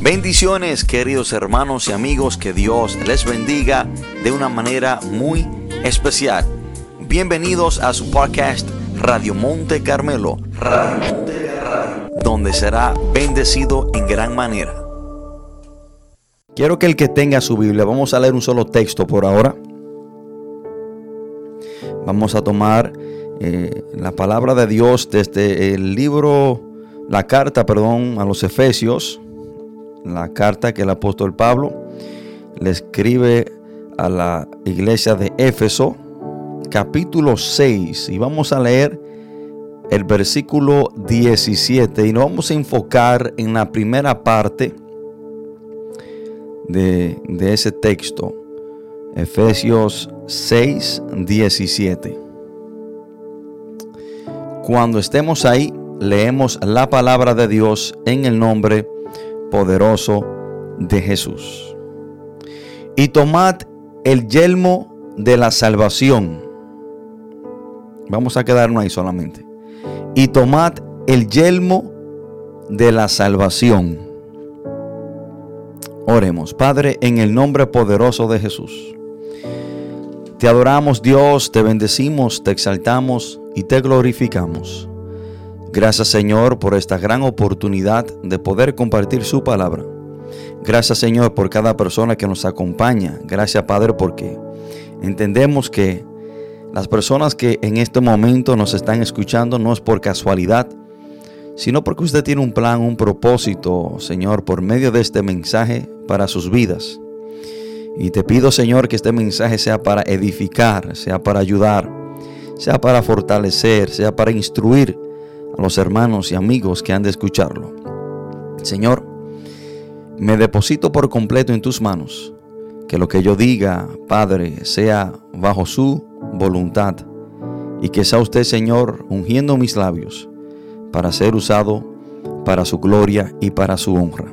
Bendiciones queridos hermanos y amigos, que Dios les bendiga de una manera muy especial. Bienvenidos a su podcast Radio Monte Carmelo, donde será bendecido en gran manera. Quiero que el que tenga su Biblia, vamos a leer un solo texto por ahora. Vamos a tomar eh, la palabra de Dios desde el libro, la carta, perdón, a los Efesios, la carta que el apóstol Pablo le escribe a la iglesia de Éfeso, capítulo 6, y vamos a leer el versículo 17 y nos vamos a enfocar en la primera parte de, de ese texto, Efesios 6, 17. Cuando estemos ahí, leemos la palabra de Dios en el nombre poderoso de Jesús. Y tomad el yelmo de la salvación. Vamos a quedarnos ahí solamente. Y tomad el yelmo de la salvación. Oremos, Padre, en el nombre poderoso de Jesús. Te adoramos Dios, te bendecimos, te exaltamos y te glorificamos. Gracias Señor por esta gran oportunidad de poder compartir su palabra. Gracias Señor por cada persona que nos acompaña. Gracias Padre porque entendemos que las personas que en este momento nos están escuchando no es por casualidad, sino porque usted tiene un plan, un propósito, Señor, por medio de este mensaje para sus vidas. Y te pido, Señor, que este mensaje sea para edificar, sea para ayudar, sea para fortalecer, sea para instruir los hermanos y amigos que han de escucharlo. Señor, me deposito por completo en tus manos. Que lo que yo diga, Padre, sea bajo su voluntad. Y que sea usted, Señor, ungiendo mis labios para ser usado para su gloria y para su honra.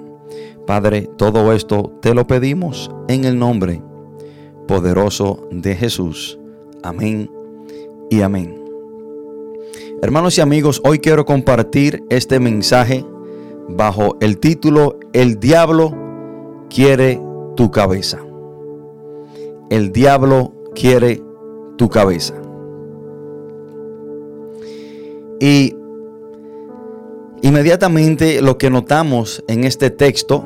Padre, todo esto te lo pedimos en el nombre poderoso de Jesús. Amén y amén. Hermanos y amigos, hoy quiero compartir este mensaje bajo el título El diablo quiere tu cabeza. El diablo quiere tu cabeza. Y inmediatamente lo que notamos en este texto,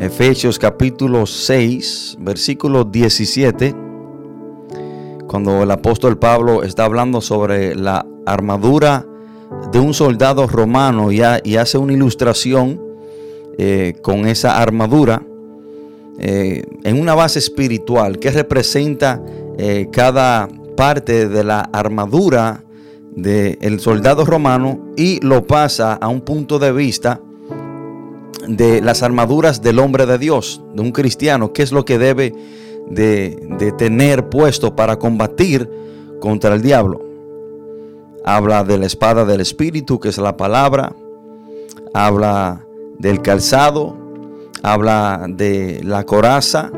Efesios capítulo 6, versículo 17, cuando el apóstol Pablo está hablando sobre la armadura de un soldado romano y, hace una ilustración eh, con esa armadura eh, en una base espiritual que representa eh, cada parte de la armadura del soldado romano y lo pasa a un punto de vista de las armaduras del hombre de Dios, de un cristiano, qué es lo que debe de, tener puesto para combatir contra el diablo. Habla de la espada del Espíritu, que es la palabra. Habla del calzado. Habla de la coraza.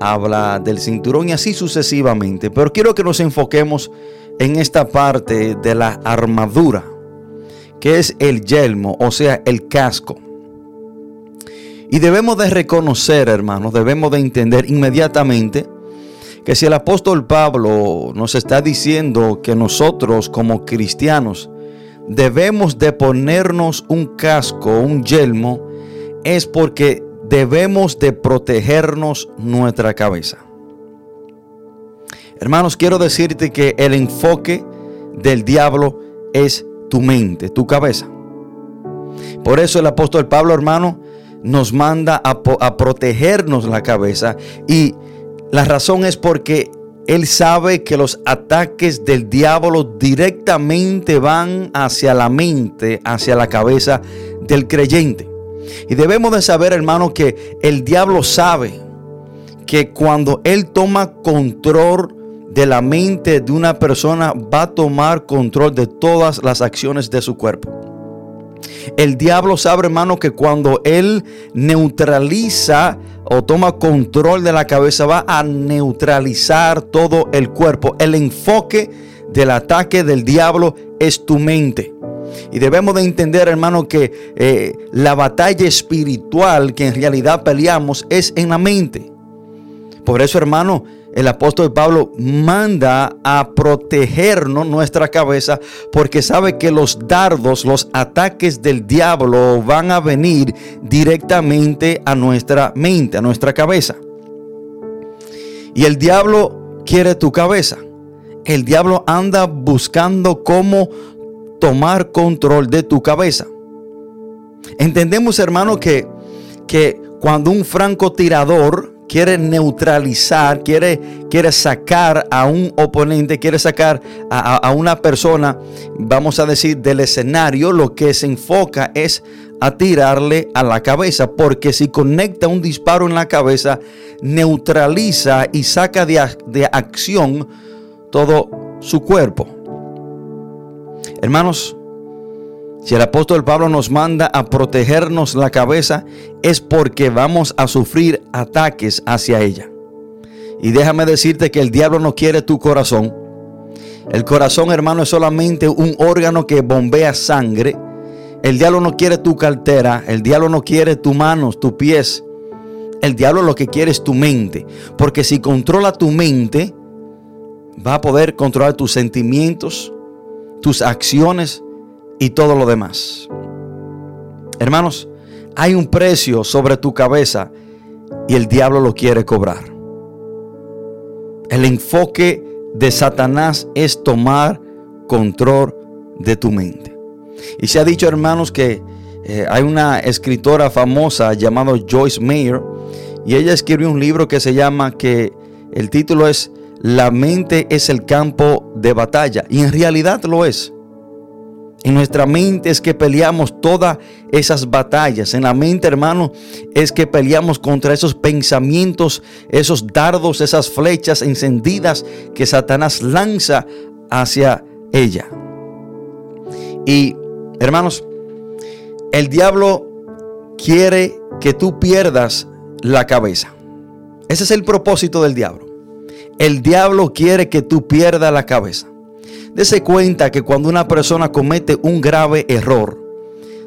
Habla del cinturón y así sucesivamente. Pero quiero que nos enfoquemos en esta parte de la armadura, que es el yelmo, o sea, el casco. Y debemos de reconocer, hermanos, debemos de entender inmediatamente que si el apóstol Pablo nos está diciendo que nosotros como cristianos debemos de ponernos un casco, un yelmo, es porque debemos de protegernos nuestra cabeza. Hermanos, quiero decirte que el enfoque del diablo es tu mente, tu cabeza. Por eso el apóstol Pablo, hermano, nos manda a, protegernos la cabeza y la razón es porque él sabe que los ataques del diablo directamente van hacia la mente, hacia la cabeza del creyente. Y debemos de saber, hermano, que el diablo sabe que cuando él toma control de la mente de una persona, va a tomar control de todas las acciones de su cuerpo. El diablo sabe, hermano, que cuando él neutraliza o toma control de la cabeza, va a neutralizar todo el cuerpo. El enfoque del ataque del diablo es tu mente. Y debemos de entender, hermano, que eh, la batalla espiritual que en realidad peleamos es en la mente. Por eso, hermano, el apóstol Pablo manda a protegernos nuestra cabeza porque sabe que los dardos, los ataques del diablo van a venir directamente a nuestra mente, a nuestra cabeza. Y el diablo quiere tu cabeza. El diablo anda buscando cómo tomar control de tu cabeza. Entendemos, hermano, que, que cuando un francotirador quiere neutralizar, quiere, quiere sacar a un oponente, quiere sacar a, una persona, vamos a decir, del escenario, lo que se enfoca es a tirarle a la cabeza, porque si conecta un disparo en la cabeza, neutraliza y saca de, de acción todo su cuerpo. Hermanos, si el apóstol Pablo nos manda a protegernos la cabeza, es porque vamos a sufrir ataques hacia ella. Y déjame decirte que el diablo no quiere tu corazón. El corazón, hermano, es solamente un órgano que bombea sangre. El diablo no quiere tu cartera. El diablo no quiere tus manos, tus pies. El diablo lo que quiere es tu mente. Porque si controla tu mente, va a poder controlar tus sentimientos, tus acciones y todo lo demás. Hermanos, hay un precio sobre tu cabeza y el diablo lo quiere cobrar. El enfoque de Satanás es tomar control de tu mente. Y se ha dicho, hermanos, que eh, hay una escritora famosa llamada Joyce Mayer y ella escribió un libro que se llama que el título es La mente es el campo de batalla y en realidad lo es. En nuestra mente es que peleamos todas esas batallas. En la mente, hermano, es que peleamos contra esos pensamientos, esos dardos, esas flechas encendidas que Satanás lanza hacia ella. Y, hermanos, el diablo quiere que tú pierdas la cabeza. Ese es el propósito del diablo. El diablo quiere que tú pierdas la cabeza. Dese cuenta que cuando una persona comete un grave error,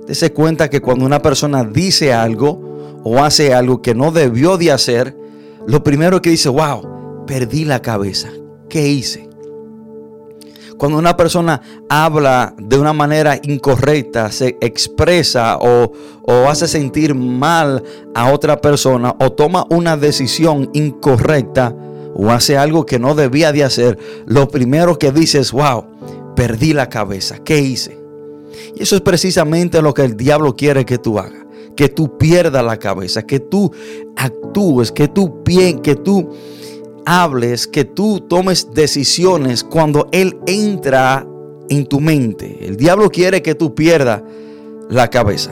dese cuenta que cuando una persona dice algo o hace algo que no debió de hacer, lo primero que dice, wow, perdí la cabeza. ¿Qué hice? Cuando una persona habla de una manera incorrecta, se expresa o, o, hace sentir mal a otra persona o toma una decisión incorrecta, o hace algo que no debía de hacer, lo primero que dices, es, wow, perdí la cabeza, ¿qué hice? Y eso es precisamente lo que el diablo quiere que tú hagas, que tú pierdas la cabeza, que tú actúes, que tú que tú hables, que tú tomes decisiones cuando Él entra en tu mente. El diablo quiere que tú pierdas la cabeza.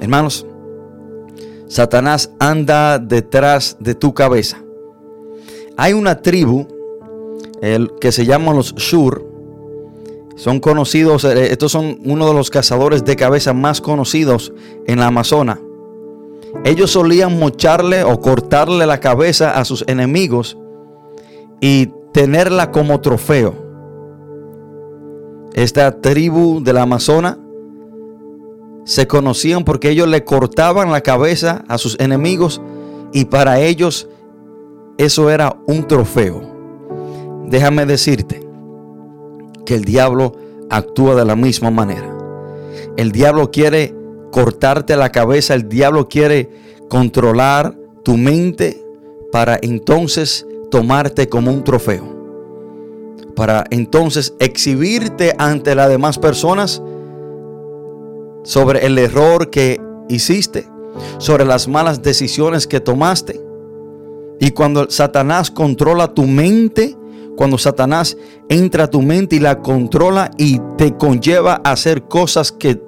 Hermanos, Satanás anda detrás de tu cabeza. Hay una tribu el, que se llama los Shur. Son conocidos, eh, estos son uno de los cazadores de cabeza más conocidos en la Amazona. Ellos solían mocharle o cortarle la cabeza a sus enemigos y tenerla como trofeo. Esta tribu de la Amazona se conocían porque ellos le cortaban la cabeza a sus enemigos y para ellos eso era un trofeo. Déjame decirte que el diablo actúa de la misma manera. El diablo quiere cortarte la cabeza, el diablo quiere controlar tu mente para entonces tomarte como un trofeo. Para entonces exhibirte ante las demás personas sobre el error que hiciste, sobre las malas decisiones que tomaste y cuando Satanás controla tu mente, cuando Satanás entra a tu mente y la controla y te conlleva a hacer cosas que,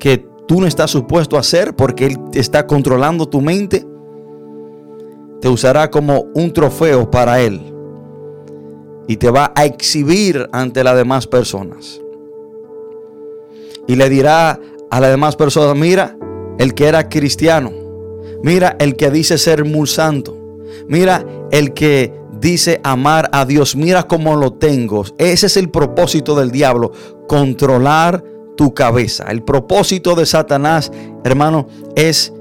que tú no estás supuesto a hacer porque Él está controlando tu mente, te usará como un trofeo para Él y te va a exhibir ante las demás personas. Y le dirá a las demás personas, mira, el que era cristiano, mira el que dice ser muy santo, Mira el que dice amar a Dios, mira cómo lo tengo. Ese es el propósito del diablo, controlar tu cabeza. El propósito de Satanás, hermano, es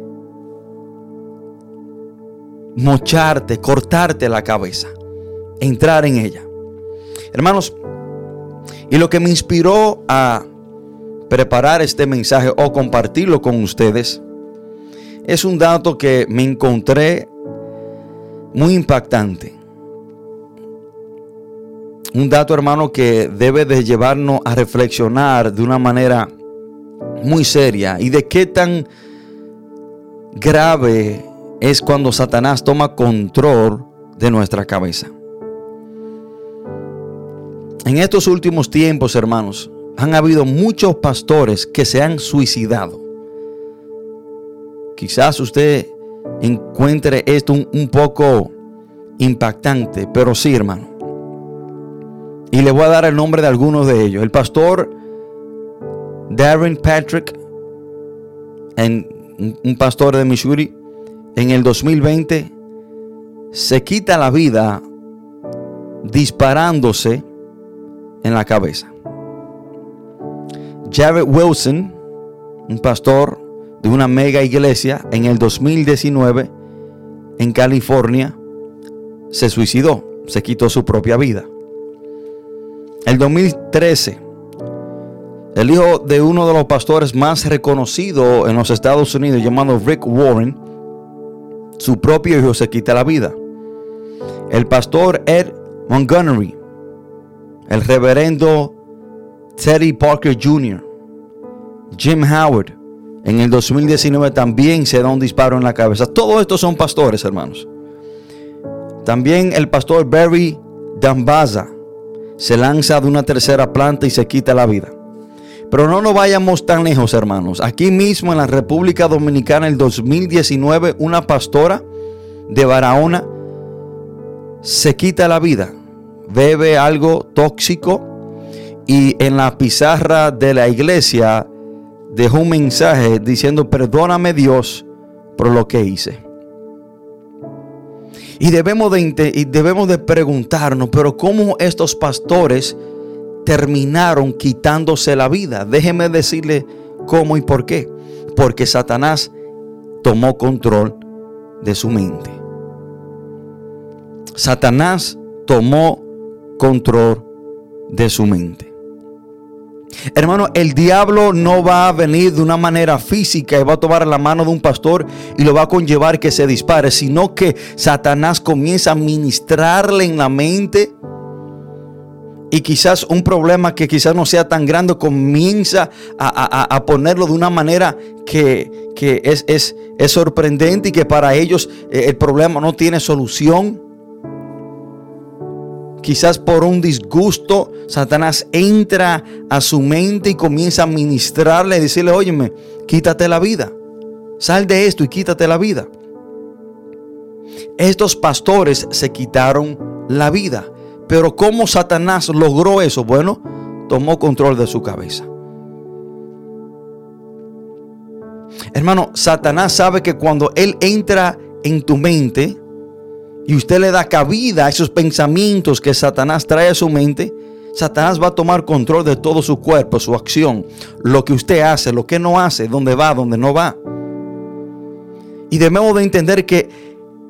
mocharte, cortarte la cabeza, entrar en ella. Hermanos, y lo que me inspiró a preparar este mensaje o compartirlo con ustedes es un dato que me encontré muy impactante. Un dato, hermano, que debe de llevarnos a reflexionar de una manera muy seria y de qué tan grave es cuando Satanás toma control de nuestra cabeza. En estos últimos tiempos, hermanos, han habido muchos pastores que se han suicidado. Quizás usted encuentre esto un, poco impactante, pero sí, hermano. Y le voy a dar el nombre de algunos de ellos. El pastor Darren Patrick, en, un pastor de Missouri, en el 2020 se quita la vida disparándose en la cabeza. Jared Wilson, un pastor de una mega iglesia, en el 2019 en California, se suicidó, se quitó su propia vida. El 2013, el hijo de uno de los pastores más reconocidos en los Estados Unidos, llamado Rick Warren, su propio hijo se quita la vida. El pastor Ed Montgomery, el reverendo Teddy Parker Jr., Jim Howard, en el 2019 también se da un disparo en la cabeza. Todos estos son pastores, hermanos. También el pastor Barry Dambaza se lanza de una tercera planta y se quita la vida. Pero no nos vayamos tan lejos, hermanos. Aquí mismo en la República Dominicana, el 2019, una pastora de Barahona se quita la vida. Bebe algo tóxico y en la pizarra de la iglesia dejó un mensaje diciendo, perdóname Dios por lo que hice. Y debemos de, y debemos de preguntarnos, pero ¿cómo estos pastores terminaron quitándose la vida. Déjeme decirle cómo y por qué. Porque Satanás tomó control de su mente. Satanás tomó control de su mente. Hermano, el diablo no va a venir de una manera física y va a tomar la mano de un pastor y lo va a conllevar que se dispare, sino que Satanás comienza a ministrarle en la mente y quizás un problema que quizás no sea tan grande comienza a, ponerlo de una manera que, es, es, es, sorprendente y que para ellos eh, el problema no tiene solución. Quizás por un disgusto, Satanás entra a su mente y comienza a ministrarle y decirle, óyeme, quítate la vida. Sal de esto y quítate la vida. Estos pastores se quitaron la vida. Pero ¿cómo Satanás logró eso? Bueno, tomó control de su cabeza. Hermano, Satanás sabe que cuando Él entra en tu mente y usted le da cabida a esos pensamientos que Satanás trae a su mente, Satanás va a tomar control de todo su cuerpo, su acción, lo que usted hace, lo que no hace, dónde va, dónde no va. Y debemos de entender que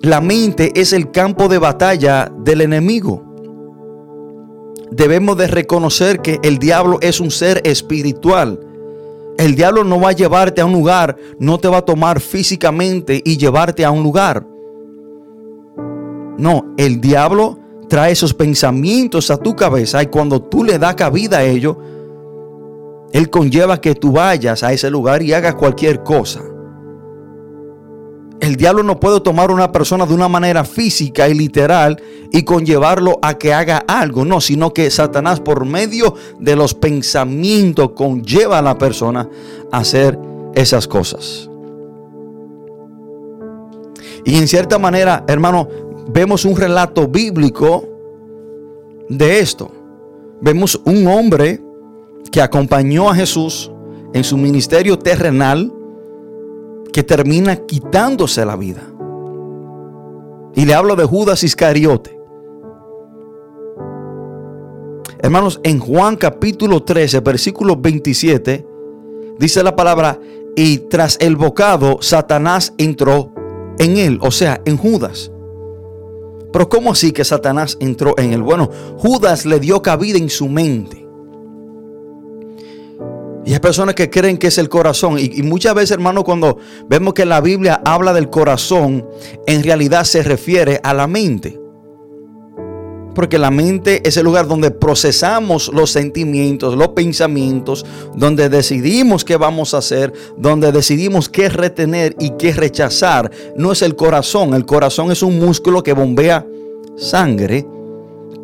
la mente es el campo de batalla del enemigo debemos de reconocer que el diablo es un ser espiritual. El diablo no va a llevarte a un lugar, no te va a tomar físicamente y llevarte a un lugar. No, el diablo trae esos pensamientos a tu cabeza y cuando tú le das cabida a ello, él conlleva que tú vayas a ese lugar y hagas cualquier cosa. El diablo no puede tomar a una persona de una manera física y literal y conllevarlo a que haga algo, no, sino que Satanás por medio de los pensamientos conlleva a la persona a hacer esas cosas. Y en cierta manera, hermano, vemos un relato bíblico de esto. Vemos un hombre que acompañó a Jesús en su ministerio terrenal que termina quitándose la vida. Y le hablo de Judas Iscariote. Hermanos, en Juan capítulo 13, versículo 27, dice la palabra, y tras el bocado, Satanás entró en él, o sea, en Judas. Pero ¿cómo así que Satanás entró en él? Bueno, Judas le dio cabida en su mente. Y hay personas que creen que es el corazón. Y, muchas veces, hermano, cuando vemos que la Biblia habla del corazón, en realidad se refiere a la mente. Porque la mente es el lugar donde procesamos los sentimientos, los pensamientos, donde decidimos qué vamos a hacer, donde decidimos qué retener y qué rechazar. No es el corazón. El corazón es un músculo que bombea sangre.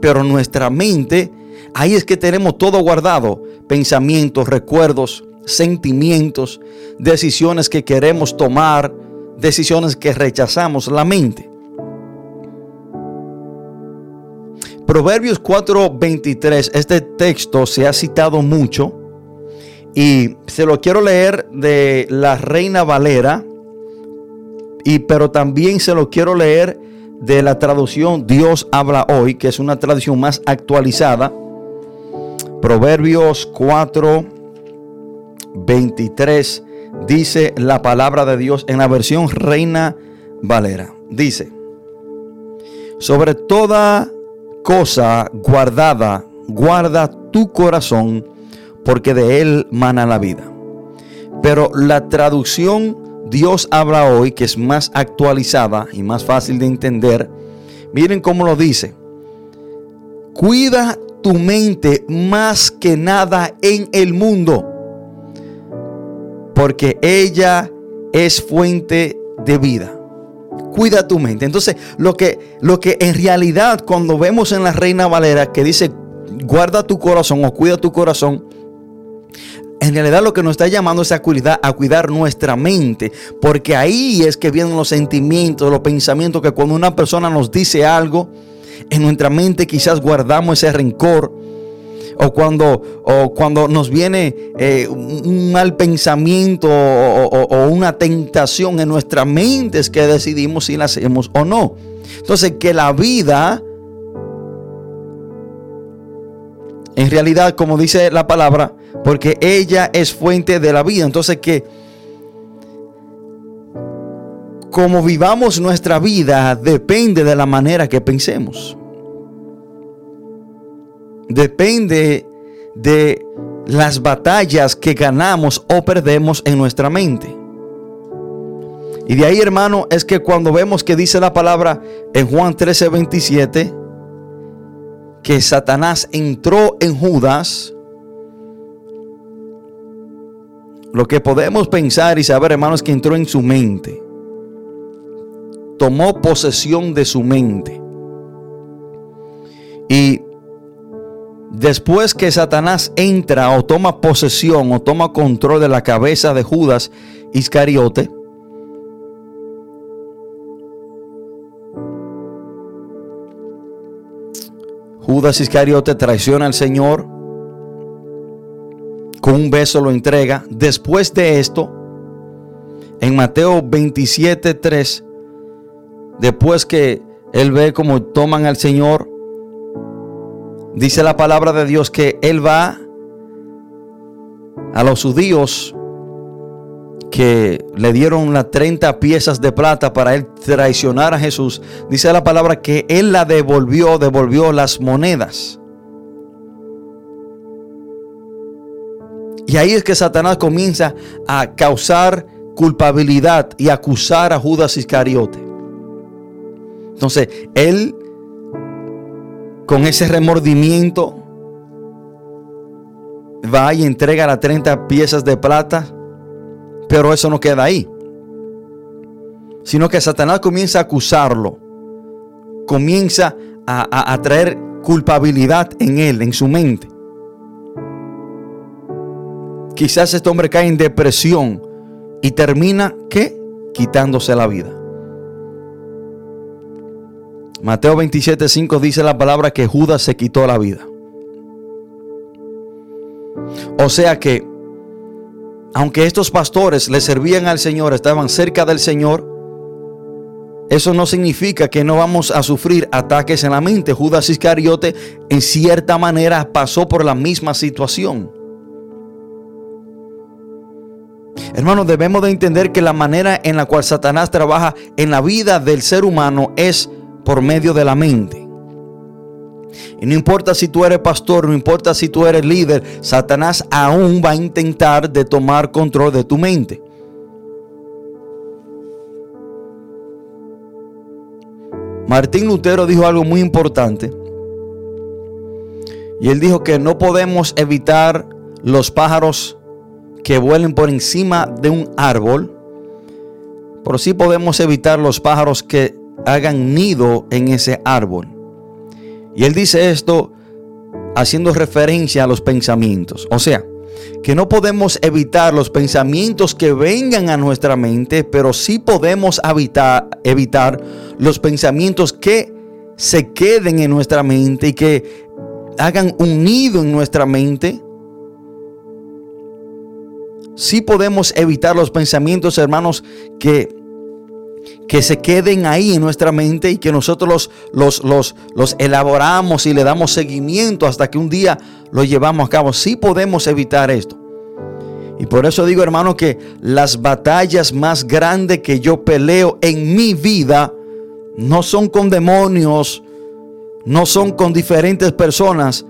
Pero nuestra mente Ahí es que tenemos todo guardado. Pensamientos, recuerdos, sentimientos, decisiones que queremos tomar, decisiones que rechazamos, la mente. Proverbios 4:23, este texto se ha citado mucho y se lo quiero leer de la Reina Valera, y, pero también se lo quiero leer de la traducción Dios habla hoy, que es una traducción más actualizada. Proverbios 4, 23 dice la palabra de Dios en la versión Reina Valera. Dice, sobre toda cosa guardada, guarda tu corazón, porque de él mana la vida. Pero la traducción Dios habla hoy, que es más actualizada y más fácil de entender, miren cómo lo dice. Cuida tu mente más que nada en el mundo, porque ella es fuente de vida. Cuida tu mente. Entonces, lo que, lo que en realidad cuando vemos en la Reina Valera que dice, guarda tu corazón o cuida tu corazón, en realidad lo que nos está llamando es a a cuidar nuestra mente, porque ahí es que vienen los sentimientos, los pensamientos, que cuando una persona nos dice algo, en nuestra mente quizás guardamos ese rencor. O cuando, o cuando nos viene eh, un mal pensamiento o, una tentación en nuestra mente es que decidimos si la hacemos o no. Entonces que la vida, en realidad como dice la palabra, porque ella es fuente de la vida. Entonces que como vivamos nuestra vida depende de la manera que pensemos. Depende de las batallas que ganamos o perdemos en nuestra mente. Y de ahí, hermano, es que cuando vemos que dice la palabra en Juan 13, 27, que Satanás entró en Judas, lo que podemos pensar y saber, hermano, es que entró en su mente tomó posesión de su mente. Y después que Satanás entra o toma posesión o toma control de la cabeza de Judas Iscariote, Judas Iscariote traiciona al Señor, con un beso lo entrega. Después de esto, en Mateo 27, 3, después que él ve cómo toman al Señor, dice la palabra de Dios que él va a los judíos que le dieron las 30 piezas de plata para él traicionar a Jesús. Dice la palabra que él la devolvió, devolvió las monedas. Y ahí es que Satanás comienza a causar culpabilidad y acusar a Judas Iscariote. Entonces, él, con ese remordimiento, va y entrega las 30 piezas de plata, pero eso no queda ahí. Sino que Satanás comienza a acusarlo, comienza a, a traer culpabilidad en él, en su mente. Quizás este hombre cae en depresión y termina, ¿qué? Quitándose la vida. Mateo 27:5 dice la palabra que Judas se quitó la vida. O sea que, aunque estos pastores le servían al Señor, estaban cerca del Señor, eso no significa que no vamos a sufrir ataques en la mente. Judas Iscariote en cierta manera pasó por la misma situación. Hermanos, debemos de entender que la manera en la cual Satanás trabaja en la vida del ser humano es por medio de la mente. Y no importa si tú eres pastor, no importa si tú eres líder, Satanás aún va a intentar de tomar control de tu mente. Martín Lutero dijo algo muy importante. Y él dijo que no podemos evitar los pájaros que vuelen por encima de un árbol, pero sí podemos evitar los pájaros que hagan nido en ese árbol. Y él dice esto haciendo referencia a los pensamientos. O sea, que no podemos evitar los pensamientos que vengan a nuestra mente, pero sí podemos evitar, evitar los pensamientos que se queden en nuestra mente y que hagan un nido en nuestra mente sí podemos evitar los pensamientos, hermanos, que, que se queden ahí en nuestra mente y que nosotros los, los, los, elaboramos y le damos seguimiento hasta que un día lo llevamos a cabo. Sí podemos evitar esto. Y por eso digo, hermano, que las batallas más grandes que yo peleo en mi vida no son con demonios, no son con diferentes personas.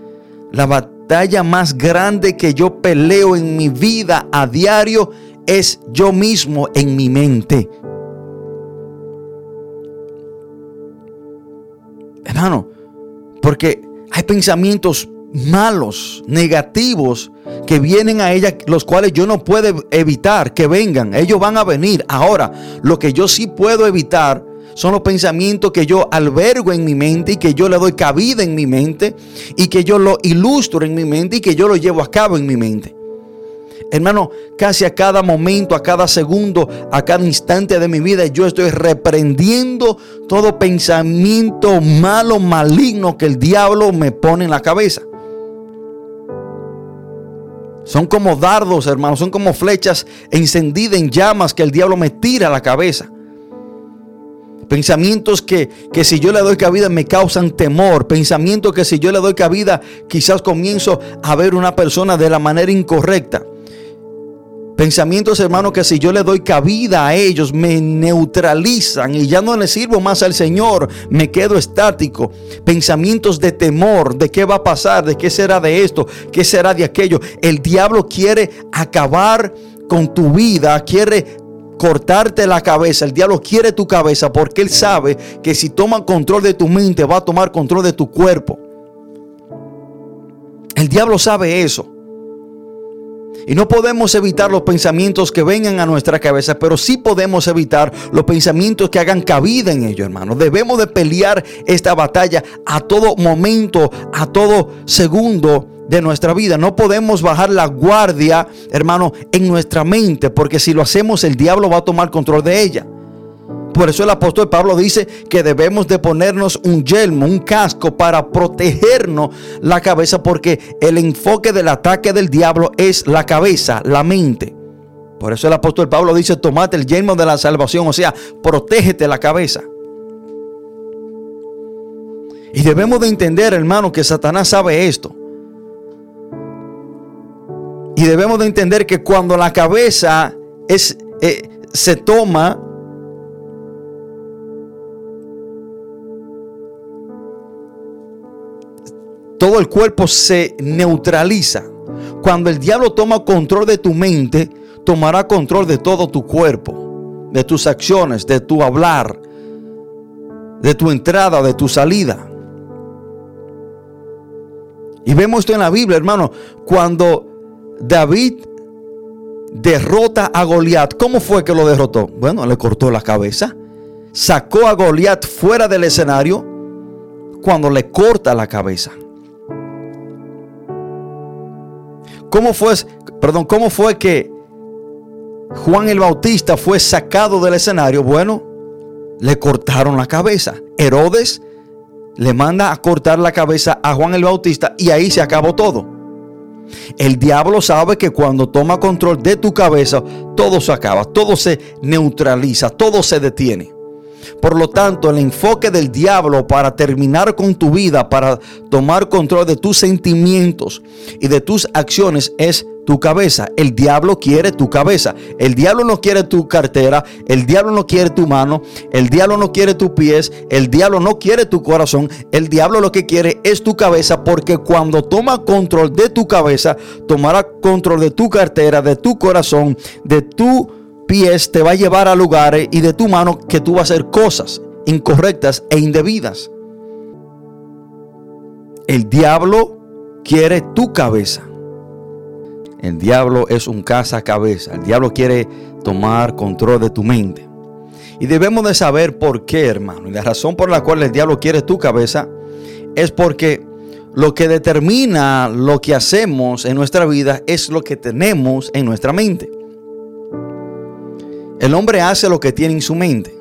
La batalla batalla más grande que yo peleo en mi vida a diario es yo mismo en mi mente. Hermano, porque hay pensamientos malos, negativos, que vienen a ella, los cuales yo no puedo evitar que vengan. Ellos van a venir. Ahora, lo que yo sí puedo evitar son los pensamientos que yo albergo en mi mente y que yo le doy cabida en mi mente y que yo lo ilustro en mi mente y que yo lo llevo a cabo en mi mente. Hermano, casi a cada momento, a cada segundo, a cada instante de mi vida, yo estoy reprendiendo todo pensamiento malo, maligno que el diablo me pone en la cabeza. Son como dardos, hermano, son como flechas encendidas en llamas que el diablo me tira a la cabeza. Pensamientos que, que, si yo le doy cabida me causan temor. Pensamientos que si yo le doy cabida quizás comienzo a ver una persona de la manera incorrecta. Pensamientos, hermanos, que si yo le doy cabida a ellos me neutralizan y ya no le sirvo más al Señor, me quedo estático. Pensamientos de temor, de qué va a pasar, de qué será de esto, qué será de aquello. El diablo quiere acabar con tu vida, quiere cortarte la cabeza. El diablo quiere tu cabeza porque él sabe que si toma control de tu mente va a tomar control de tu cuerpo. El diablo sabe eso. Y no podemos evitar los pensamientos que vengan a nuestra cabeza, pero sí podemos evitar los pensamientos que hagan cabida en ellos, hermano. Debemos de pelear esta batalla a todo momento, a todo segundo de nuestra vida. No podemos bajar la guardia, hermano, en nuestra mente, porque si lo hacemos el diablo va a tomar control de ella. Por eso el apóstol Pablo dice que debemos de ponernos un yelmo, un casco para protegernos la cabeza, porque el enfoque del ataque del diablo es la cabeza, la mente. Por eso el apóstol Pablo dice, tomate el yelmo de la salvación, o sea, protégete la cabeza. Y debemos de entender, hermano, que Satanás sabe esto. Y debemos de entender que cuando la cabeza es, eh, se toma, todo el cuerpo se neutraliza. Cuando el diablo toma control de tu mente, tomará control de todo tu cuerpo, de tus acciones, de tu hablar, de tu entrada, de tu salida. Y vemos esto en la Biblia, hermano, cuando David derrota a Goliat. ¿Cómo fue que lo derrotó? Bueno, le cortó la cabeza. Sacó a Goliat fuera del escenario cuando le corta la cabeza. ¿Cómo fue, perdón, cómo fue que Juan el Bautista fue sacado del escenario? Bueno, le cortaron la cabeza. Herodes le manda a cortar la cabeza a Juan el Bautista y ahí se acabó todo. El diablo sabe que cuando toma control de tu cabeza, todo se acaba, todo se neutraliza, todo se detiene. Por lo tanto, el enfoque del diablo para terminar con tu vida, para tomar control de tus sentimientos y de tus acciones es tu cabeza. El diablo quiere tu cabeza. El diablo no quiere tu cartera. El diablo no quiere tu mano. El diablo no quiere tus pies. El diablo no quiere tu corazón. El diablo lo que quiere es tu cabeza porque cuando toma control de tu cabeza, tomará control de tu cartera, de tu corazón, de tu pies, te va a llevar a lugares y de tu mano que tú vas a hacer cosas incorrectas e indebidas. El diablo quiere tu cabeza. El diablo es un cabeza. El diablo quiere tomar control de tu mente. Y debemos de saber por qué, hermano. Y la razón por la cual el diablo quiere tu cabeza es porque lo que determina lo que hacemos en nuestra vida es lo que tenemos en nuestra mente. El hombre hace lo que tiene en su mente.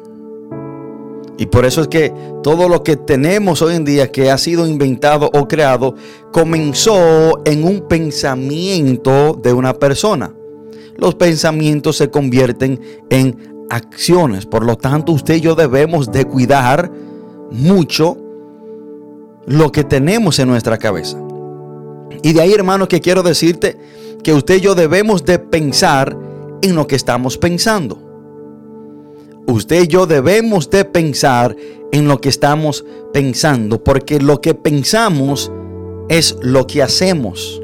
Y por eso es que todo lo que tenemos hoy en día que ha sido inventado o creado comenzó en un pensamiento de una persona. Los pensamientos se convierten en acciones. Por lo tanto, usted y yo debemos de cuidar mucho lo que tenemos en nuestra cabeza. Y de ahí, hermano, que quiero decirte que usted y yo debemos de pensar en lo que estamos pensando usted y yo debemos de pensar en lo que estamos pensando, porque lo que pensamos es lo que hacemos.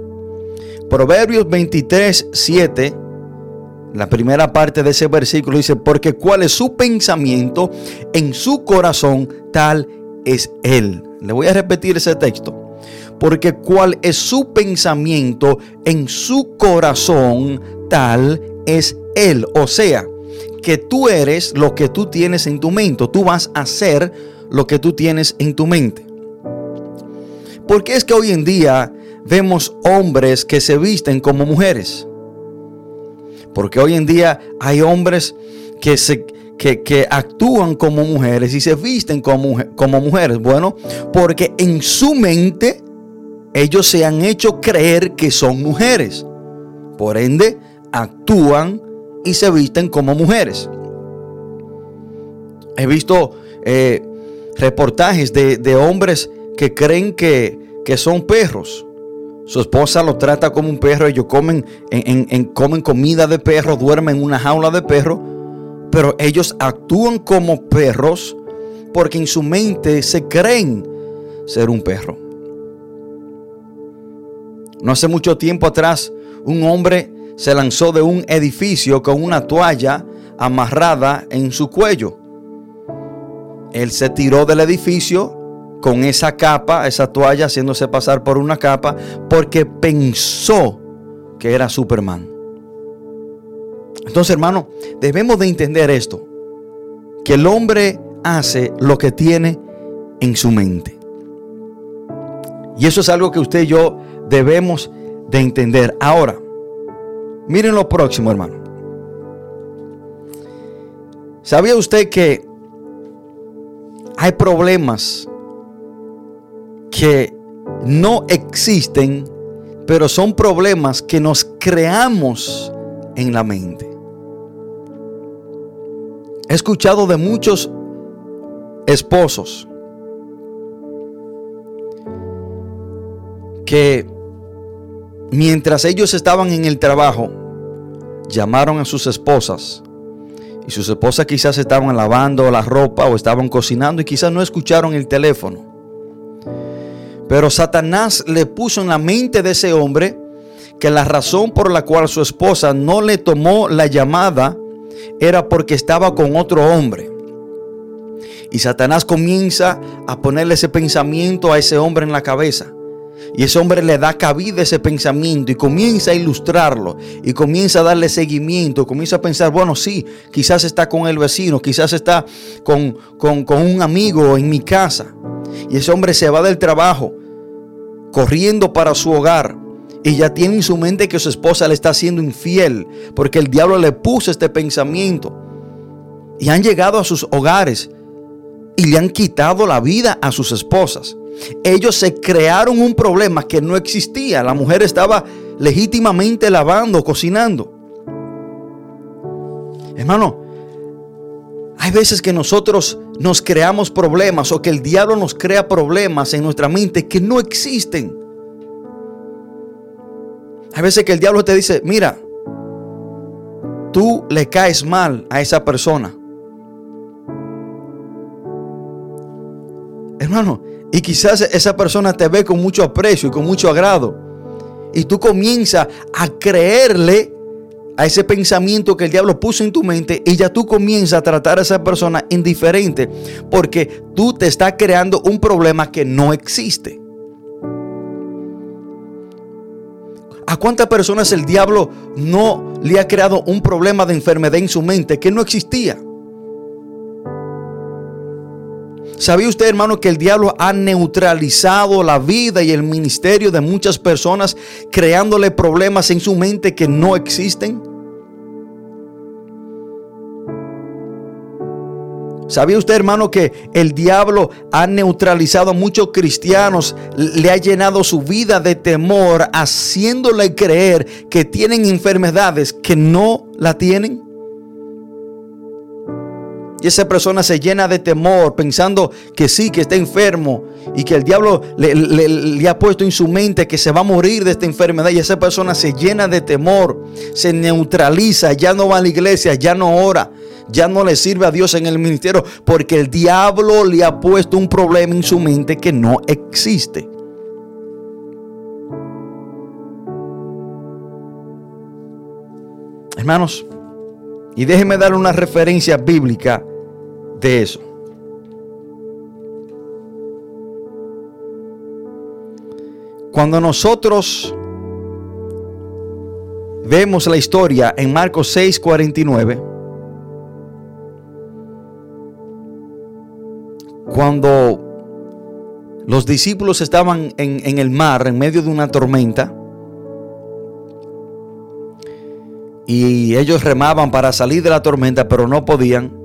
Proverbios 23, 7, la primera parte de ese versículo dice, porque cuál es su pensamiento en su corazón, tal es él. Le voy a repetir ese texto. Porque cuál es su pensamiento en su corazón, tal es él. O sea, que tú eres lo que tú tienes en tu mente. Tú vas a ser lo que tú tienes en tu mente. Porque es que hoy en día vemos hombres que se visten como mujeres. Porque hoy en día hay hombres que, se, que, actúan como mujeres y se visten como, como mujeres. Bueno, porque en su mente ellos se han hecho creer que son mujeres. Por ende, actúan y se visten como mujeres. He visto eh, reportajes de, hombres que creen que, son perros. Su esposa lo trata como un perro, ellos comen, en, comen comida de perro, duermen en una jaula de perro, pero ellos actúan como perros porque en su mente se creen ser un perro. No hace mucho tiempo atrás, un hombre se lanzó de un edificio con una toalla amarrada en su cuello. Él se tiró del edificio con esa capa, esa toalla, haciéndose pasar por una capa, porque pensó que era Superman. Entonces, hermano, debemos de entender esto, que el hombre hace lo que tiene en su mente. Y eso es algo que usted y yo debemos de entender. Ahora, Miren lo próximo, hermano. ¿Sabía usted que hay problemas que no existen, pero son problemas que nos creamos en la mente? He escuchado de muchos esposos que mientras ellos estaban en el trabajo, llamaron a sus esposas y sus esposas quizás estaban lavando la ropa o estaban cocinando y quizás no escucharon el teléfono. Pero Satanás le puso en la mente de ese hombre que la razón por la cual su esposa no le tomó la llamada era porque estaba con otro hombre. Y Satanás comienza a ponerle ese pensamiento a ese hombre en la cabeza. Y ese hombre le da cabida a ese pensamiento y comienza a ilustrarlo y comienza a darle seguimiento, comienza a pensar, bueno, sí, quizás está con el vecino, quizás está con, un amigo en mi casa. Y ese hombre se va del trabajo corriendo para su hogar y ya tiene en su mente que su esposa le está siendo infiel porque el diablo le puso este pensamiento. Y han llegado a sus hogares y le han quitado la vida a sus esposas. Ellos se crearon un problema que no existía. La mujer estaba legítimamente lavando, cocinando. Hermano, Hay veces que nosotros nos creamos problemas o que el diablo nos crea problemas en nuestra mente que no existen. Hay veces que el diablo te dice, mira, tú le caes mal a esa persona. Hermano, y quizás esa persona te ve con mucho aprecio y con mucho agrado. Y tú comienzas a creerle a ese pensamiento que el diablo puso en tu mente y ya tú comienzas a tratar a esa persona indiferente porque tú te estás creando un problema que no existe. ¿A cuántas personas el diablo no le ha creado un problema de enfermedad en su mente que no existía? ¿Sabía usted, hermano, que el diablo ha neutralizado la vida y el ministerio de muchas personas creándole problemas en su mente que no existen? ¿Sabía usted, hermano, que el diablo ha neutralizado a muchos cristianos, le ha llenado su vida de temor, haciéndole creer que tienen enfermedades que no la tienen? Y esa persona se llena de temor pensando que sí, que está enfermo y que el diablo le, ha puesto en su mente que se va a morir de esta enfermedad. Y esa persona se llena de temor, se neutraliza, ya no va a la iglesia, ya no ora, ya no le sirve a Dios en el ministerio porque el diablo le ha puesto un problema en su mente que no existe. Hermanos, y déjenme dar una referencia bíblica de eso. Cuando nosotros vemos la historia en Marcos 6:49, cuando los discípulos estaban en, en, el mar en medio de una tormenta y ellos remaban para salir de la tormenta, pero no podían.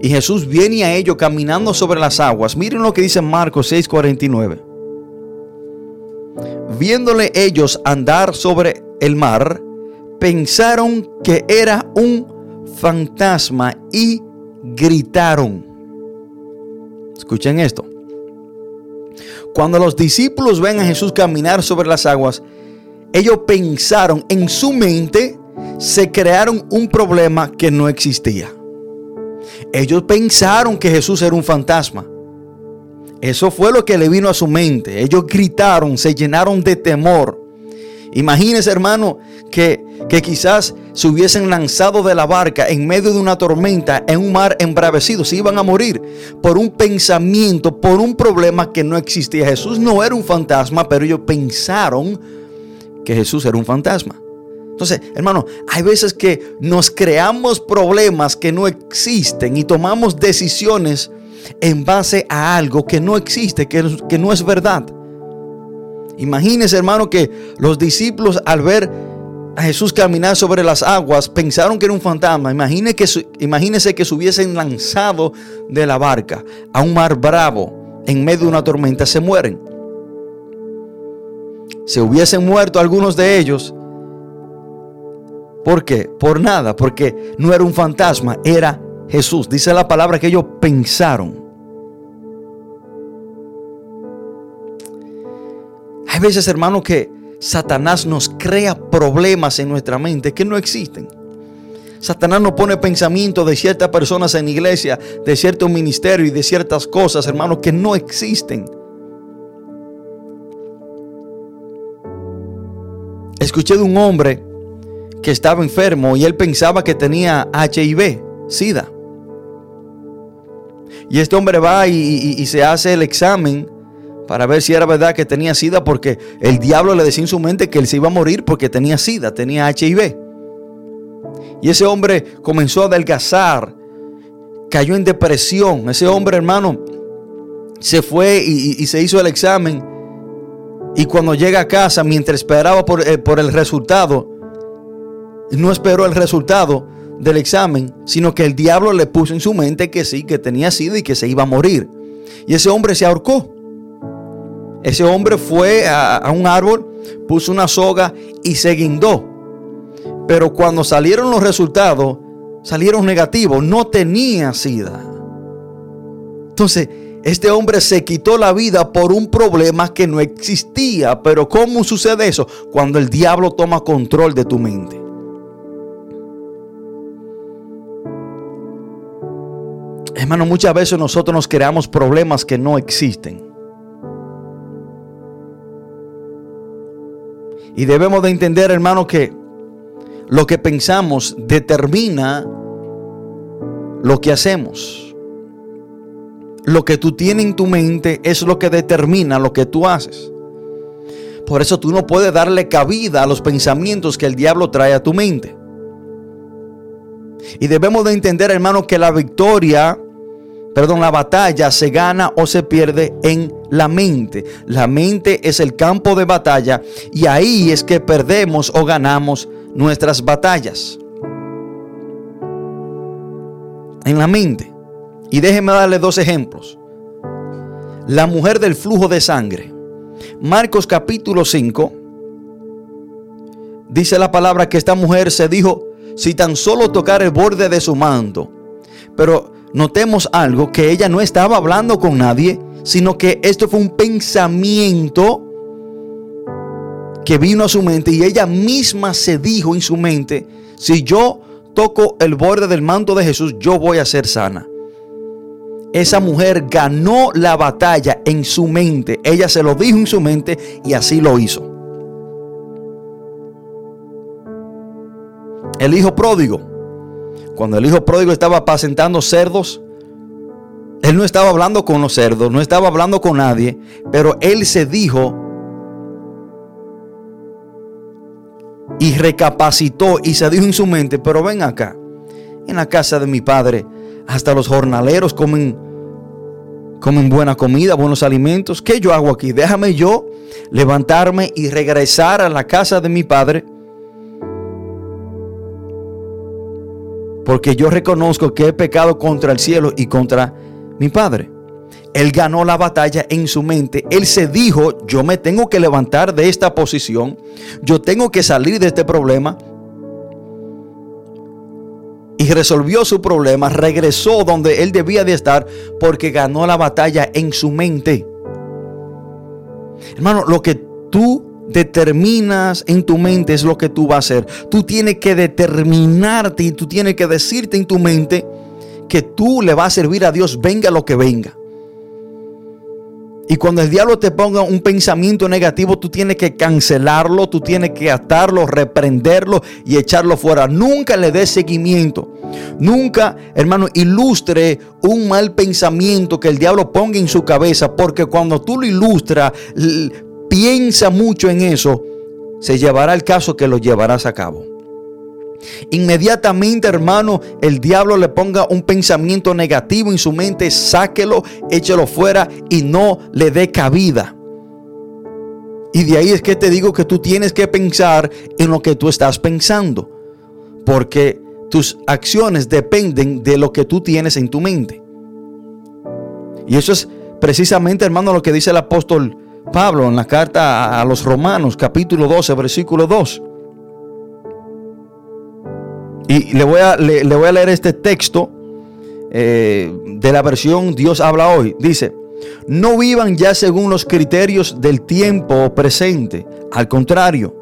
Y Jesús viene a ellos caminando sobre las aguas. Miren lo que dice Marcos 6:49. Viéndole ellos andar sobre el mar, pensaron que era un fantasma y gritaron. Escuchen esto. Cuando los discípulos ven a Jesús caminar sobre las aguas, ellos pensaron en su mente, se crearon un problema que no existía. Ellos pensaron que Jesús era un fantasma. Eso fue lo que le vino a su mente. Ellos gritaron, se llenaron de temor. Imagínese, hermano, que, que, quizás se hubiesen lanzado de la barca en medio de una tormenta en un mar embravecido. Se iban a morir por un pensamiento, por un problema que no existía. Jesús no era un fantasma, pero ellos pensaron que Jesús era un fantasma. Entonces, hermano, hay veces que nos creamos problemas que no existen y tomamos decisiones en base a algo que no existe, que, no es verdad. Imagínese, hermano, que los discípulos al ver a Jesús caminar sobre las aguas pensaron que era un fantasma. Imagínese que, imagínese que se hubiesen lanzado de la barca a un mar bravo en medio de una tormenta, se mueren. Se hubiesen muerto algunos de ellos ¿Por qué? Por nada, porque no era un fantasma, era Jesús. Dice la palabra que ellos pensaron. Hay veces, hermano, que Satanás nos crea problemas en nuestra mente que no existen. Satanás nos pone pensamientos de ciertas personas en iglesia, de cierto ministerio y de ciertas cosas, hermano, que no existen. Escuché de un hombre que estaba enfermo y él pensaba que tenía HIV, SIDA. Y este hombre va y, se hace el examen para ver si era verdad que tenía SIDA porque el diablo le decía en su mente que él se iba a morir porque tenía SIDA, tenía HIV. Y ese hombre comenzó a adelgazar, cayó en depresión. Ese hombre, hermano, se fue y, se hizo el examen. Y cuando llega a casa, mientras esperaba por, eh, el resultado, no esperó el resultado del examen, sino que el diablo le puso en su mente que sí, que tenía sida y que se iba a morir. Y ese hombre se ahorcó. Ese hombre fue a, un árbol, puso una soga y se guindó. Pero cuando salieron los resultados, salieron negativos, no tenía sida. Entonces, este hombre se quitó la vida por un problema que no existía. Pero ¿cómo sucede eso? Cuando el diablo toma control de tu mente. Hermano, muchas veces nosotros nos creamos problemas que no existen. Y debemos de entender, hermano, que lo que pensamos determina lo que hacemos. Lo que tú tienes en tu mente es lo que determina lo que tú haces. Por eso tú no puedes darle cabida a los pensamientos que el diablo trae a tu mente. Y debemos de entender, hermano, que la victoria, perdón, la batalla se gana o se pierde en la mente. La mente es el campo de batalla y ahí es que perdemos o ganamos nuestras batallas. En la mente. Y déjenme darle dos ejemplos. La mujer del flujo de sangre. Marcos capítulo 5. Dice la palabra que esta mujer se dijo, si tan solo tocar el borde de su manto. Pero notemos algo, que ella no estaba hablando con nadie, sino que esto fue un pensamiento que vino a su mente y ella misma se dijo en su mente, si yo toco el borde del manto de Jesús, yo voy a ser sana. Esa mujer ganó la batalla en su mente. Ella se lo dijo en su mente y así lo hizo. El hijo pródigo. Cuando el hijo pródigo estaba apacentando cerdos, él no estaba hablando con los cerdos, no estaba hablando con nadie, pero él se dijo, y recapacitó y se dijo en su mente, pero ven acá, en la casa de mi padre, hasta los jornaleros comen, comen buena comida, buenos alimentos. ¿Qué yo hago aquí? Déjame yo levantarme y regresar a la casa de mi padre. Porque yo reconozco que he pecado contra el cielo y contra mi padre. Él ganó la batalla en su mente. Él se dijo, yo me tengo que levantar de esta posición. Yo tengo que salir de este problema. Y resolvió su problema. Regresó donde él debía de estar porque ganó la batalla en su mente. Hermano, lo que tú determinas en tu mente es lo que tú vas a hacer. Tú tienes que determinarte y tú tienes que decirte en tu mente que tú le vas a servir a Dios venga lo que venga. Y cuando el diablo te ponga un pensamiento negativo, tú tienes que cancelarlo, tú tienes que atarlo, reprenderlo y echarlo fuera. Nunca le des seguimiento. Nunca, hermano, ilustre un mal pensamiento que el diablo ponga en su cabeza, porque cuando tú lo ilustras, piensa mucho en eso, se llevará el caso que lo llevarás a cabo. Inmediatamente, hermano, el diablo le ponga un pensamiento negativo en su mente, sáquelo, échelo fuera y no le dé cabida. Y de ahí es que te digo que tú tienes que pensar en lo que tú estás pensando. Porque tus acciones dependen de lo que tú tienes en tu mente. Y eso es precisamente, hermano, lo que dice el apóstol Pablo en la carta a los Romanos, capítulo 12, versículo 2. Y le voy a, le, voy a leer este texto eh, de la versión Dios habla hoy. Dice, no vivan ya según los criterios del tiempo presente. Al contrario,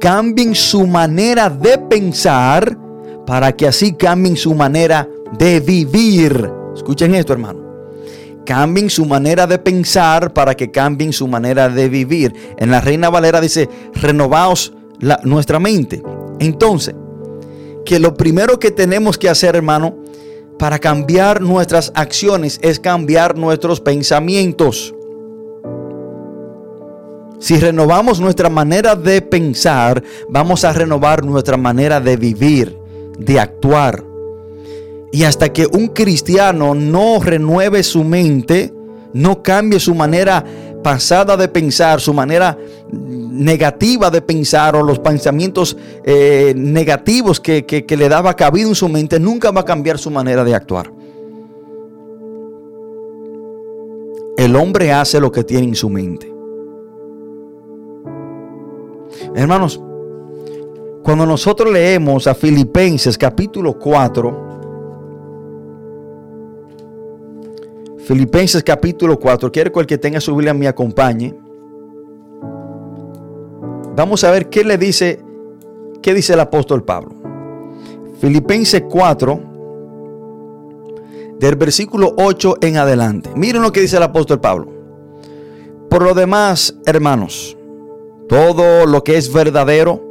cambien su manera de pensar para que así cambien su manera de vivir. Escuchen esto, hermano. Cambien su manera de pensar para que cambien su manera de vivir. En la Reina Valera dice, renovaos la, nuestra mente. Entonces, que lo primero que tenemos que hacer, hermano, para cambiar nuestras acciones es cambiar nuestros pensamientos. Si renovamos nuestra manera de pensar, vamos a renovar nuestra manera de vivir, de actuar. Y hasta que un cristiano no renueve su mente, no cambie su manera pasada de pensar, su manera negativa de pensar o los pensamientos eh, negativos que, le daba cabida en su mente, nunca va a cambiar su manera de actuar. El hombre hace lo que tiene en su mente. Hermanos, Cuando nosotros leemos a Filipenses capítulo 4, Filipenses capítulo 4, quiero que el que tenga su Biblia me acompañe. Vamos a ver qué le dice, qué dice el apóstol Pablo. Filipenses 4, del versículo 8 en adelante. Miren lo que dice el apóstol Pablo. Por lo demás, hermanos, todo lo que es verdadero,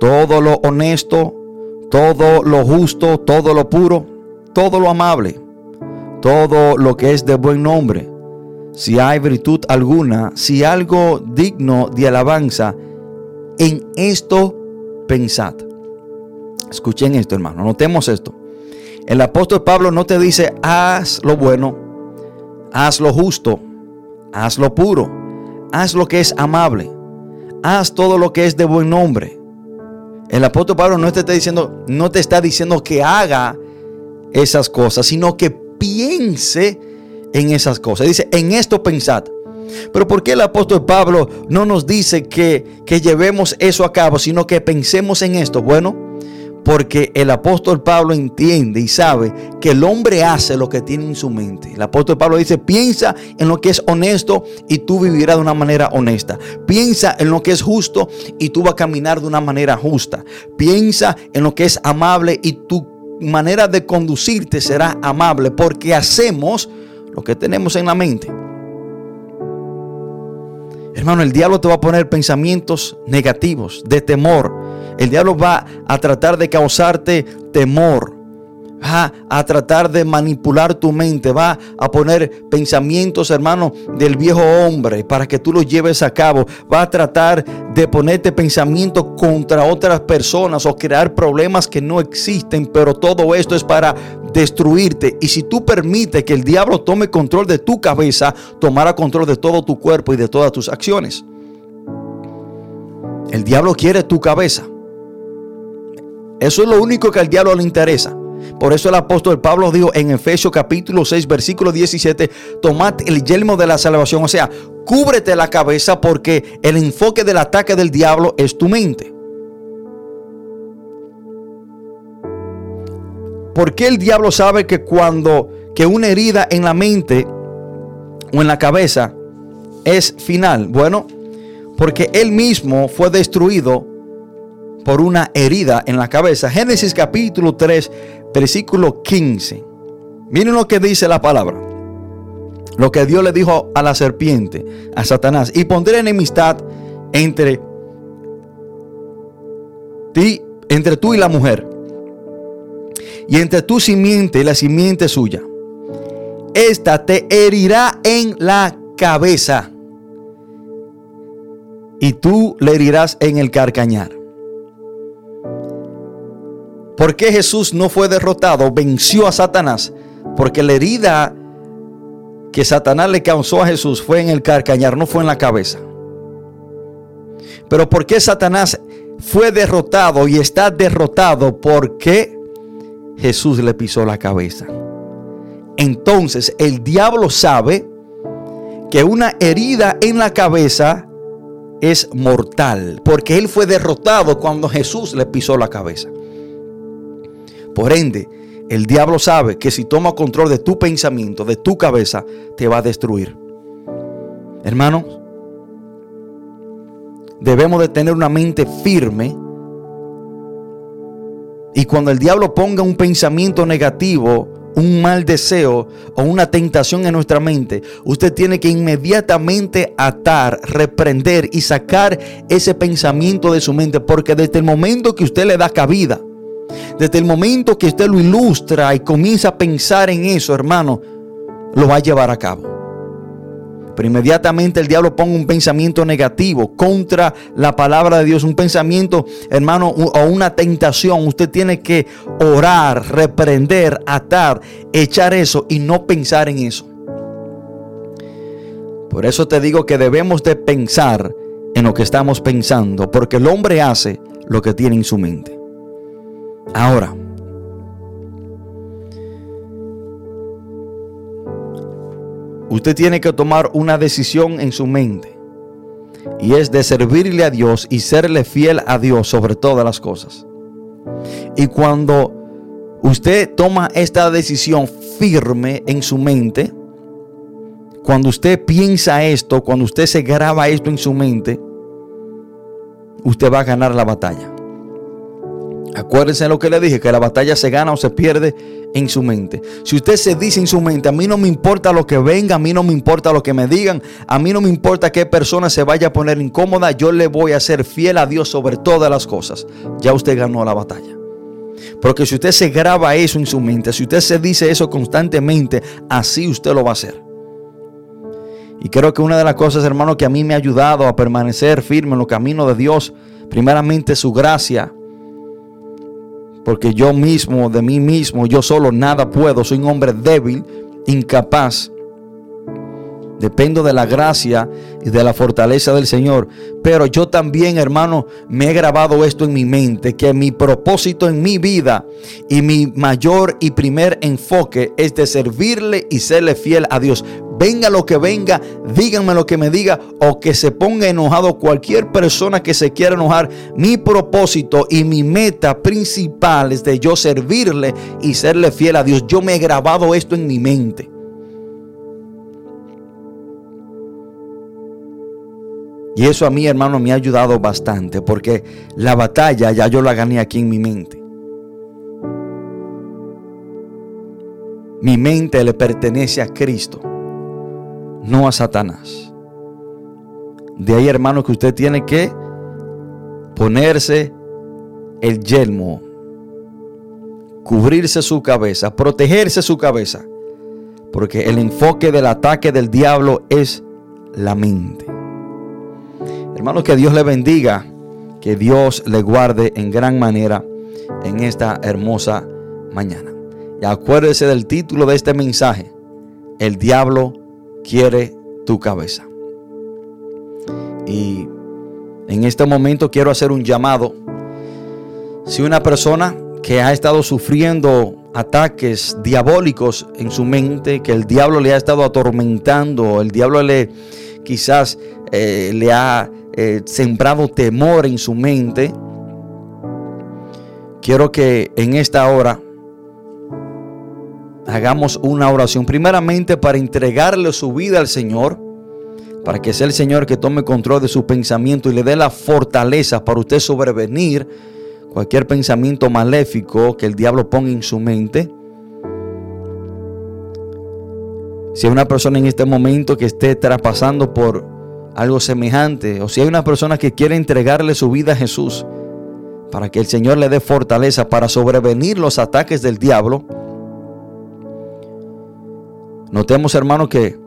todo lo honesto, todo lo justo, todo lo puro, todo lo amable, todo lo que es de buen nombre, si hay virtud alguna, si algo digno de alabanza, en esto pensad. Escuchen esto, hermano, notemos esto. El apóstol Pablo no te dice, haz lo bueno, haz lo justo, haz lo puro, haz lo que es amable, haz todo lo que es de buen nombre. El apóstol Pablo no te está diciendo, no te está diciendo que haga esas cosas, sino que piense en esas cosas. Dice, en esto pensad. Pero ¿por qué el apóstol Pablo no nos dice que, que llevemos eso a cabo, sino que pensemos en esto? Bueno, porque el apóstol Pablo entiende y sabe que el hombre hace lo que tiene en su mente. El apóstol Pablo dice, piensa en lo que es honesto y tú vivirás de una manera honesta. Piensa en lo que es justo y tú vas a caminar de una manera justa. Piensa en lo que es amable y tu manera de conducirte será amable porque hacemos lo que tenemos en la mente. Hermano, el diablo te va a poner pensamientos negativos, de temor. El diablo va a tratar de causarte temor. Va a tratar de manipular tu mente. Va a poner pensamientos, hermano, del viejo hombre para que tú los lleves a cabo. Va a tratar de ponerte pensamientos contra otras personas o crear problemas que no existen. Pero todo esto es para destruirte. Y si tú permites que el diablo tome control de tu cabeza, tomará control de todo tu cuerpo y de todas tus acciones. El diablo quiere tu cabeza. Eso es lo único que al diablo le interesa. Por eso el apóstol Pablo dijo en Efesios capítulo 6, versículo 17, tomad el yelmo de la salvación. O sea, cúbrete la cabeza porque el enfoque del ataque del diablo es tu mente. ¿Por qué el diablo sabe que cuando que una herida en la mente o en la cabeza es final? Bueno, porque él mismo fue destruido por una herida en la cabeza. Génesis capítulo 3, versículo 15. Miren lo que dice la palabra. Lo que Dios le dijo a la serpiente, a Satanás. Y pondré enemistad entre ti, entre tú y la mujer y entre tu simiente y la simiente suya. Esta te herirá en la cabeza y tú le herirás en el carcañar. ¿Por qué Jesús no fue derrotado? Venció a Satanás. Porque la herida que Satanás le causó a Jesús fue en el carcañar, no fue en la cabeza. Pero ¿por qué Satanás fue derrotado y está derrotado? Porque Jesús le pisó la cabeza. Entonces el diablo sabe que una herida en la cabeza es mortal, porque él fue derrotado cuando Jesús le pisó la cabeza. Por ende, el diablo sabe que si toma control de tu pensamiento, de tu cabeza, te va a destruir. Hermanos, debemos de tener una mente firme y cuando el diablo ponga un pensamiento negativo, un mal deseo o una tentación en nuestra mente, usted tiene que inmediatamente atar, reprender y sacar ese pensamiento de su mente. Porque desde el momento que usted le da cabida, desde el momento que usted lo ilustra y comienza a pensar en eso, hermano, lo va a llevar a cabo. Pero inmediatamente el diablo pone un pensamiento negativo contra la palabra de Dios, un pensamiento, hermano, o una tentación. Usted tiene que orar, reprender, atar, echar eso y no pensar en eso. Por eso te digo que debemos de pensar en lo que estamos pensando, porque el hombre hace lo que tiene en su mente. Ahora, Usted tiene que tomar una decisión en su mente. Y es de servirle a Dios y serle fiel a Dios sobre todas las cosas. Y cuando usted toma esta decisión firme en su mente, cuando usted piensa esto, cuando usted se graba esto en su mente, usted va a ganar la batalla. Acuérdense lo que le dije, que la batalla se gana o se pierde en su mente. Si usted se dice en su mente, a mí no me importa lo que venga, a mí no me importa lo que me digan, a mí no me importa qué persona se vaya a poner incómoda, yo le voy a ser fiel a Dios sobre todas las cosas. Ya usted ganó la batalla. Porque si usted se graba eso en su mente, si usted se dice eso constantemente, así usted lo va a hacer. Y creo que una de las cosas, hermano, que a mí me ha ayudado a permanecer firme en los caminos de Dios, primeramente su gracia, porque yo mismo, de mí mismo, yo solo nada puedo, soy un hombre débil, incapaz. Dependo de la gracia y de la fortaleza del Señor. Pero yo también, hermano, me he grabado esto en mi mente, que mi propósito en mi vida y mi mayor y primer enfoque es de servirle y serle fiel a Dios. Venga lo que venga, díganme lo que me diga o que se ponga enojado cualquier persona que se quiera enojar. Mi propósito y mi meta principal es de yo servirle y serle fiel a Dios. Yo me he grabado esto en mi mente. Y eso a mí, hermano, me ha ayudado bastante porque la batalla ya yo la gané aquí en mi mente. Mi mente le pertenece a Cristo, no a Satanás. De ahí, hermano, que usted tiene que ponerse el yelmo, cubrirse su cabeza, protegerse su cabeza, porque el enfoque del ataque del diablo es la mente. Hermano, que Dios le bendiga, que Dios le guarde en gran manera en esta hermosa mañana. Y acuérdese del título de este mensaje. El diablo quiere tu cabeza. Y en este momento quiero hacer un llamado. Si una persona que ha estado sufriendo ataques diabólicos en su mente, que el diablo le ha estado atormentando, el diablo le quizás eh, le ha eh, sembrado temor en su mente, quiero que en esta hora hagamos una oración. Primeramente para entregarle su vida al Señor, para que sea el Señor que tome control de su pensamiento y le dé la fortaleza para usted sobrevenir cualquier pensamiento maléfico que el diablo ponga en su mente. Si hay una persona en este momento que esté traspasando por algo semejante, o si hay una persona que quiere entregarle su vida a Jesús, para que el Señor le dé fortaleza para sobrevenir los ataques del diablo, notemos hermano que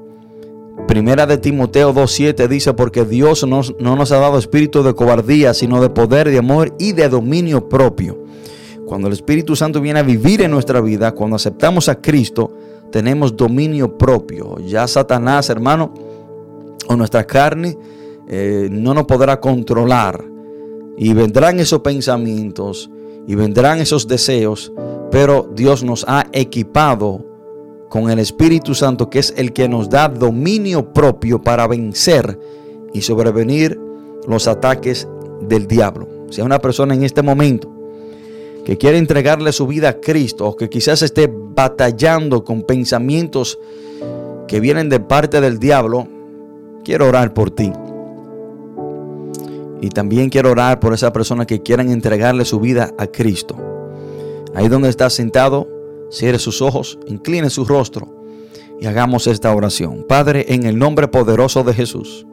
Primera de Timoteo 2.7 dice, porque Dios no nos ha dado espíritu de cobardía, sino de poder, de amor y de dominio propio. Cuando el Espíritu Santo viene a vivir en nuestra vida, cuando aceptamos a Cristo, tenemos dominio propio. Ya Satanás, hermano, o nuestra carne eh, no nos podrá controlar. Y vendrán esos pensamientos y vendrán esos deseos, pero Dios nos ha equipado con el Espíritu Santo, que es el que nos da dominio propio para vencer y sobrevenir los ataques del diablo. Si hay una persona en este momento que quiere entregarle su vida a Cristo o que quizás esté batallando con pensamientos que vienen de parte del diablo, quiero orar por ti. Y también quiero orar por esa persona que quieran entregarle su vida a Cristo. Ahí donde está sentado, cierre sus ojos, incline su rostro y hagamos esta oración. Padre, en el nombre poderoso de Jesús,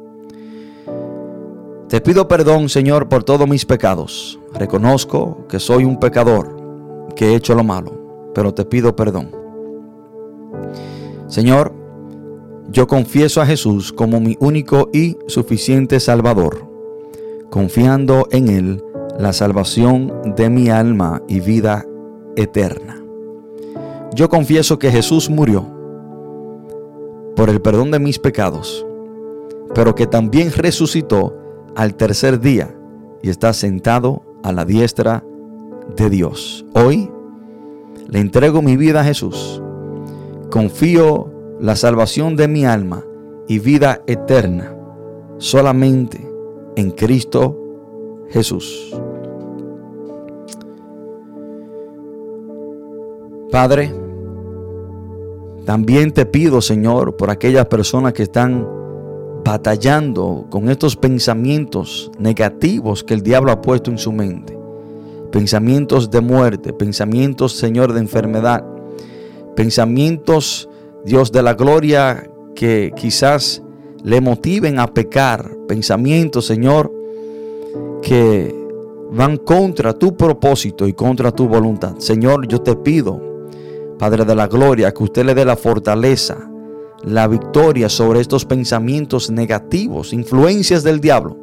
te pido perdón, Señor, por todos mis pecados. Reconozco que soy un pecador, que he hecho lo malo, pero te pido perdón. Señor, yo confieso a Jesús como mi único y suficiente Salvador, confiando en Él la salvación de mi alma y vida eterna. Yo confieso que Jesús murió por el perdón de mis pecados, pero que también resucitó al tercer día y está sentado a la diestra de Dios. Hoy le entrego mi vida a Jesús. Confío la salvación de mi alma y vida eterna solamente en Cristo Jesús. Padre, también te pido, Señor, por aquellas personas que están batallando con estos pensamientos negativos que el diablo ha puesto en su mente. Pensamientos de muerte, pensamientos, Señor, de enfermedad, pensamientos, Dios de la gloria, que quizás le motiven a pecar, pensamientos, Señor, que van contra tu propósito y contra tu voluntad. Señor, yo te pido, Padre de la gloria, que usted le dé la fortaleza, la victoria sobre estos pensamientos negativos, influencias del diablo.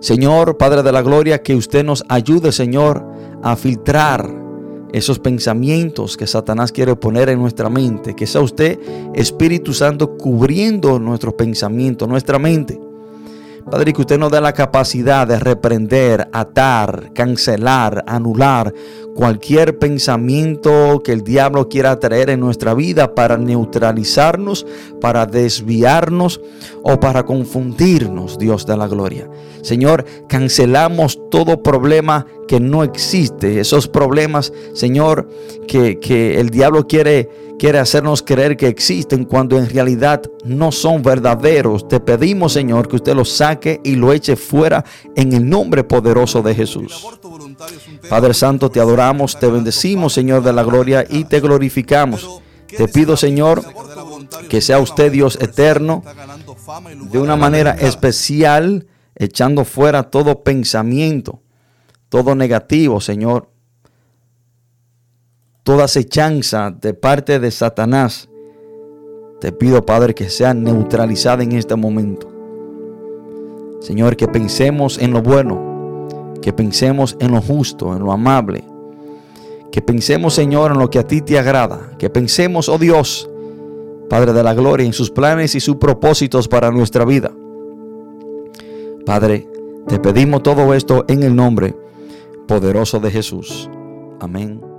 Señor, Padre de la gloria, que usted nos ayude, Señor, a filtrar esos pensamientos que Satanás quiere poner en nuestra mente, que sea usted, Espíritu Santo, cubriendo nuestros pensamientos, nuestra mente. Padre, que usted nos dé la capacidad de reprender, atar, cancelar, anular cualquier pensamiento que el diablo quiera traer en nuestra vida para neutralizarnos, para desviarnos o para confundirnos, Dios de la gloria. Señor, cancelamos todo problema que no existe, esos problemas, Señor, que, que el diablo quiere quiere hacernos creer que existen cuando en realidad no son verdaderos. Te pedimos, Señor, que usted los saque y lo eche fuera en el nombre poderoso de Jesús. Padre Santo, te adoramos, te bendecimos, Señor de la gloria, y te glorificamos. Te pido, Señor, que sea usted Dios eterno, de una manera especial, echando fuera todo pensamiento, todo negativo, Señor, toda acechanza de parte de Satanás, te pido, Padre, que sea neutralizada en este momento. Señor, que pensemos en lo bueno, que pensemos en lo justo, en lo amable, que pensemos, Señor, en lo que a ti te agrada, que pensemos, oh Dios, Padre de la gloria, en sus planes y sus propósitos para nuestra vida. Padre, te pedimos todo esto en el nombre poderoso de Jesús. Amén